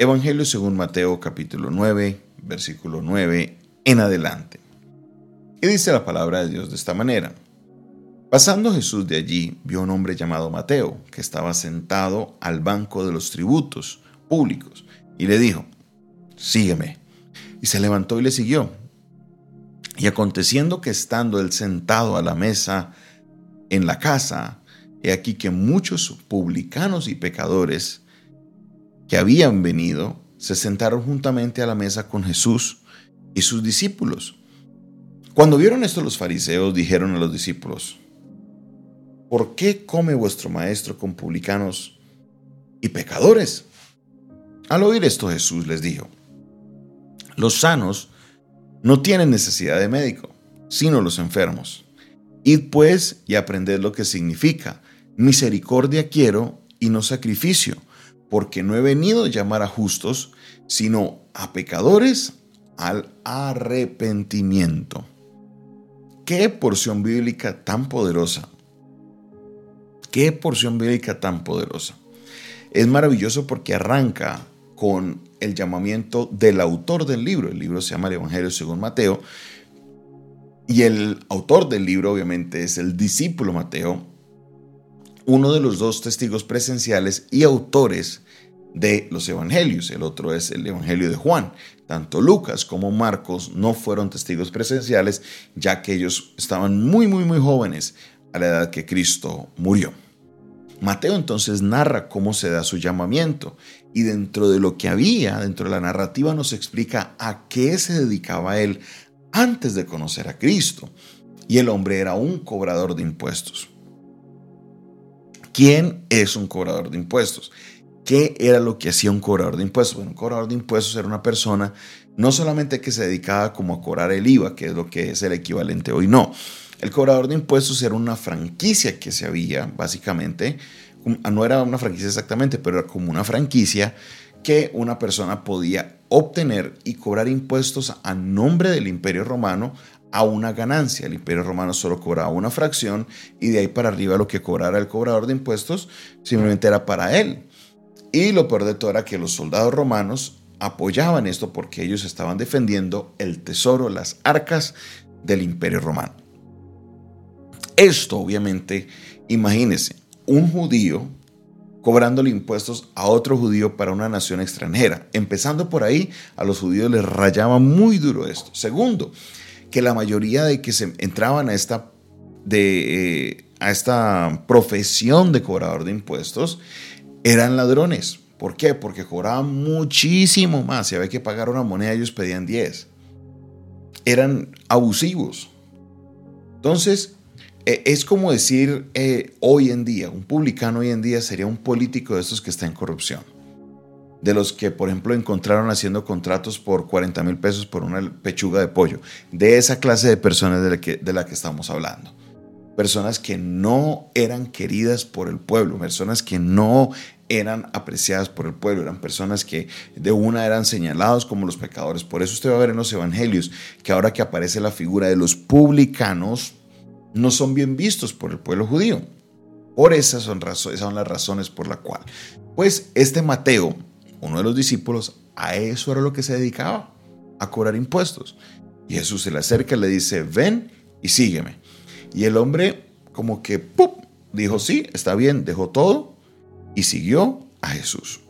Evangelio según Mateo capítulo 9, versículo 9 en adelante. Y dice la palabra de Dios de esta manera. Pasando Jesús de allí, vio un hombre llamado Mateo, que estaba sentado al banco de los tributos públicos, y le dijo, sígueme. Y se levantó y le siguió. Y aconteciendo que estando él sentado a la mesa en la casa, he aquí que muchos publicanos y pecadores que habían venido se sentaron juntamente a la mesa con Jesús y sus discípulos. Cuando vieron esto los fariseos dijeron a los discípulos, ¿por qué come vuestro maestro con publicanos y pecadores? Al oír esto Jesús les dijo, los sanos no tienen necesidad de médico, sino los enfermos. Id pues y aprended lo que significa, misericordia quiero y no sacrificio, porque no he venido a llamar a justos, sino a pecadores al arrepentimiento. Qué porción bíblica tan poderosa. Qué porción bíblica tan poderosa. Es maravilloso porque arranca con el llamamiento del autor del libro. El libro se llama el Evangelio según Mateo. Y el autor del libro obviamente es el discípulo Mateo, uno de los dos testigos presenciales y autores de los evangelios. El otro es el Evangelio de Juan. Tanto Lucas como Marcos no fueron testigos presenciales, ya que ellos estaban muy, muy, muy jóvenes a la edad que Cristo murió. Mateo entonces narra cómo se da su llamamiento y dentro de lo que había, dentro de la narrativa nos explica a qué se dedicaba él antes de conocer a Cristo. Y el hombre era un cobrador de impuestos. ¿Quién es un cobrador de impuestos? ¿Qué era lo que hacía un cobrador de impuestos? Un cobrador de impuestos era una persona no solamente que se dedicaba como a cobrar el IVA, que es lo que es el equivalente hoy, no. El cobrador de impuestos era una franquicia que se había, básicamente, no era una franquicia exactamente, pero era como una franquicia que una persona podía obtener y cobrar impuestos a nombre del imperio romano a una ganancia. El imperio romano solo cobraba una fracción y de ahí para arriba lo que cobrara el cobrador de impuestos simplemente era para él. Y lo peor de todo era que los soldados romanos apoyaban esto porque ellos estaban defendiendo el tesoro, las arcas del imperio romano. Esto obviamente, imagínense, un judío cobrándole impuestos a otro judío para una nación extranjera. Empezando por ahí, a los judíos les rayaba muy duro esto. Segundo, que la mayoría de que se entraban a esta, de, eh, a esta profesión de cobrador de impuestos eran ladrones. ¿Por qué? Porque cobraban muchísimo más. Si había que pagar una moneda, ellos pedían 10. Eran abusivos. Entonces, e, es como decir eh, hoy en día, un publicano hoy en día sería un político de estos que está en corrupción. De los que, por ejemplo, encontraron haciendo contratos por 40 mil pesos por una pechuga de pollo. De esa clase de personas de la que, de la que estamos hablando personas que no eran queridas por el pueblo, personas que no eran apreciadas por el pueblo, eran personas que de una eran señalados como los pecadores. Por eso usted va a ver en los evangelios que ahora que aparece la figura de los publicanos, no son bien vistos por el pueblo judío. Por esas son, esas son las razones por la cual. Pues este Mateo, uno de los discípulos, a eso era lo que se dedicaba, a cobrar impuestos. Y Jesús se le acerca y le dice, ven y sígueme. Y el hombre como que ¡pup! dijo, sí, está bien, dejó todo y siguió a Jesús.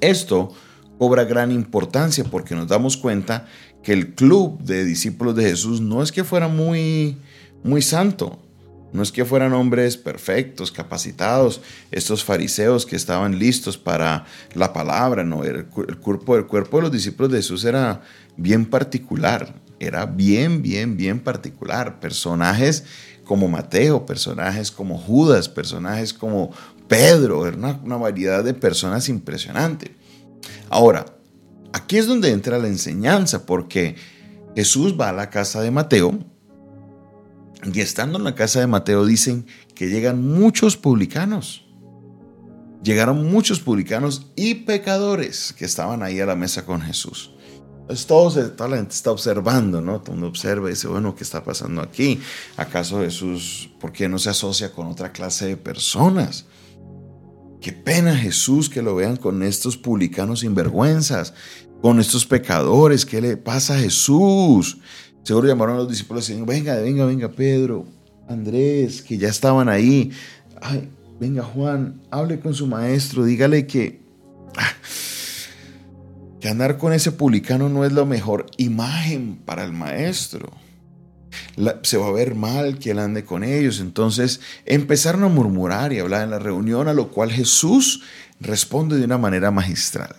Esto cobra gran importancia porque nos damos cuenta que el club de discípulos de Jesús no es que fuera muy, muy santo, no es que fueran hombres perfectos, capacitados, estos fariseos que estaban listos para la palabra, no, el, cuerpo, el cuerpo de los discípulos de Jesús era bien particular, era bien, bien, bien particular. Personajes como Mateo, personajes como Judas, personajes como Pedro, era una, variedad de personas impresionante. Ahora, aquí es donde entra la enseñanza, porque Jesús va a la casa de Mateo y estando en la casa de Mateo dicen que llegan muchos publicanos. Llegaron muchos publicanos y pecadores que estaban ahí a la mesa con Jesús. Pues todos, toda la gente está observando, ¿no? Todo mundo observa y dice, bueno, ¿qué está pasando aquí? ¿Acaso Jesús, por qué no se asocia con otra clase de personas? Qué pena Jesús que lo vean con estos publicanos sinvergüenzas, con estos pecadores. ¿Qué le pasa a Jesús? Seguro llamaron a los discípulos y dijeron, venga, venga, venga, Pedro, Andrés, que ya estaban ahí. Venga Juan, hable con su maestro, dígale que, ah, que andar con ese publicano no es la mejor imagen para el maestro. se va a ver mal que él ande con ellos. Entonces empezaron a murmurar y hablar en la reunión, a lo cual Jesús responde de una manera magistral.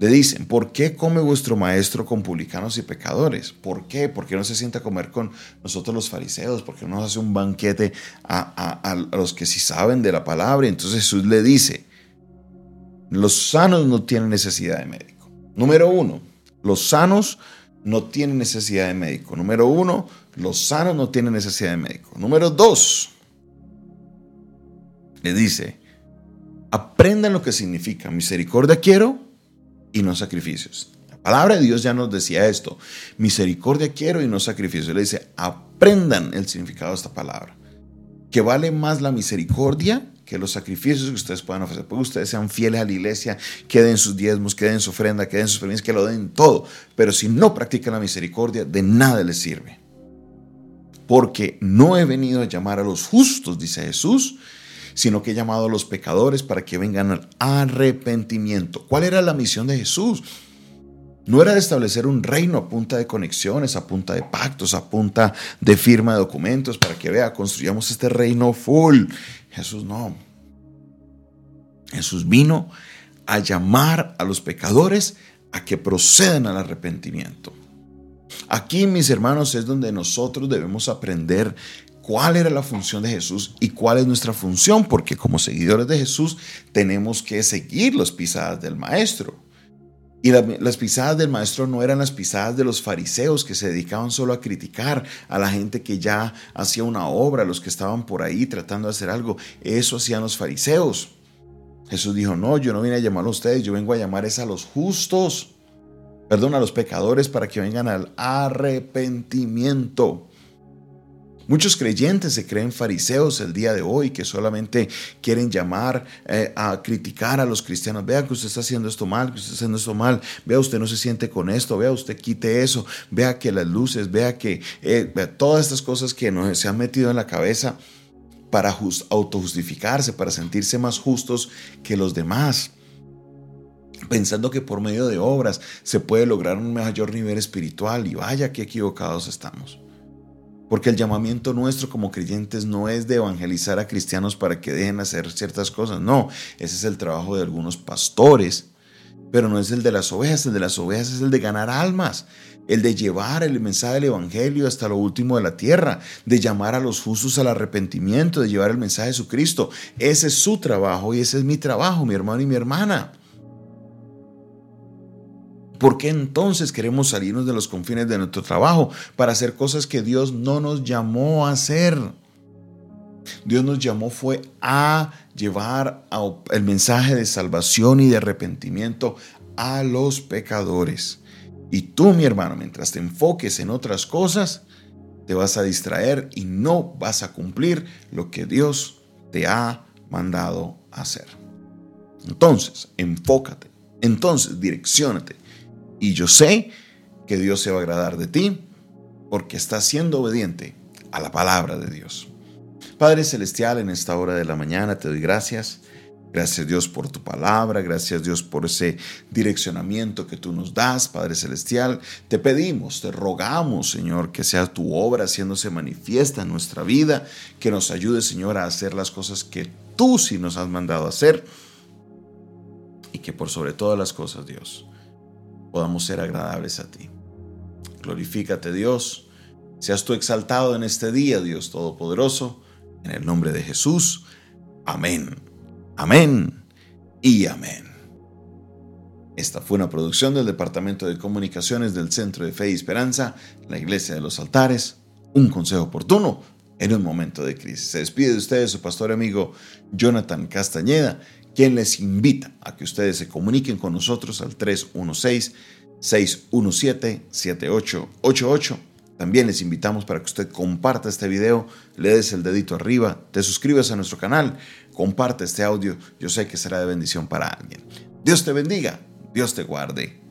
Le dicen, ¿por qué come vuestro maestro con publicanos y pecadores? ¿Por qué? ¿Por qué no se sienta a comer con nosotros los fariseos? ¿Por qué no nos hace un banquete a, los que sí saben de la palabra? entonces Jesús le dice, los sanos no tienen necesidad de médico. Número uno, los sanos no tienen necesidad de médico. Número uno, los sanos no tienen necesidad de médico. Número dos, le dice, aprendan lo que significa misericordia quiero y no sacrificios. La palabra de Dios ya nos decía esto. Misericordia quiero y no sacrificios. Le dice, aprendan el significado de esta palabra. Que vale más la misericordia que los sacrificios que ustedes puedan ofrecer. Porque ustedes sean fieles a la iglesia, queden sus diezmos, queden su ofrenda, queden sus premios, que lo den todo. Pero si no practican la misericordia, de nada les sirve. Porque no he venido a llamar a los justos, dice Jesús, sino que he llamado a los pecadores para que vengan al arrepentimiento. ¿Cuál era la misión de Jesús? No era de establecer un reino a punta de conexiones, a punta de pactos, a punta de firma de documentos para que vea, construyamos este reino full. Jesús no. Jesús vino a llamar a los pecadores a que procedan al arrepentimiento. Aquí, mis hermanos, es donde nosotros debemos aprender cuál era la función de Jesús y cuál es nuestra función, porque como seguidores de Jesús tenemos que seguir las pisadas del Maestro. Y las pisadas del maestro no eran las pisadas de los fariseos que se dedicaban solo a criticar a la gente que ya hacía una obra, los que estaban por ahí tratando de hacer algo. Eso hacían los fariseos. Jesús dijo, no, yo no vine a llamar a ustedes, yo vengo a llamar a los justos, perdón, a los pecadores para que vengan al arrepentimiento. Muchos creyentes se creen fariseos el día de hoy que solamente quieren llamar eh, a criticar a los cristianos. Vea que usted está haciendo esto mal, que usted está haciendo esto mal. Vea usted no se siente con esto. Vea usted quite eso. Vea que las luces, vea que eh, todas estas cosas que nos se han metido en la cabeza para autojustificarse, para sentirse más justos que los demás pensando que por medio de obras se puede lograr un mayor nivel espiritual y vaya que equivocados estamos. Porque el llamamiento nuestro como creyentes no es de evangelizar a cristianos para que dejen hacer ciertas cosas. No, ese es el trabajo de algunos pastores. Pero no es el de las ovejas, el de las ovejas es el de ganar almas, el de llevar el mensaje del Evangelio hasta lo último de la tierra, de llamar a los justos al arrepentimiento, de llevar el mensaje de Jesucristo. Ese es su trabajo y ese es mi trabajo, mi hermano y mi hermana. ¿Por qué entonces queremos salirnos de los confines de nuestro trabajo para hacer cosas que Dios no nos llamó a hacer? Dios nos llamó fue a llevar el mensaje de salvación y de arrepentimiento a los pecadores. Y tú, mi hermano, mientras te enfoques en otras cosas, te vas a distraer y no vas a cumplir lo que Dios te ha mandado hacer. Entonces, enfócate. Entonces, direccionate y yo sé que Dios se va a agradar de ti porque estás siendo obediente a la palabra de Dios. Padre Celestial, en esta hora de la mañana te doy gracias. Gracias Dios por tu palabra, gracias Dios por ese direccionamiento que tú nos das, Padre Celestial. Te pedimos, te rogamos, Señor, que sea tu obra haciéndose manifiesta en nuestra vida, que nos ayude, Señor, a hacer las cosas que tú sí nos has mandado hacer y que por sobre todas las cosas, Dios, podamos ser agradables a ti. Glorifícate Dios, seas tú exaltado en este día, Dios Todopoderoso, en el nombre de Jesús. Amén, amén y amén. Esta fue una producción del Departamento de Comunicaciones del Centro de Fe y Esperanza, la Iglesia de los Altares, un consejo oportuno en un momento de crisis. Se despide de ustedes su pastor amigo Jonathan Castañeda quien les invita a que ustedes se comuniquen con nosotros al 316-617-7888. También les invitamos para que usted comparta este video, le des el dedito arriba, te suscribas a nuestro canal, comparte este audio, yo sé que será de bendición para alguien. Dios te bendiga, Dios te guarde.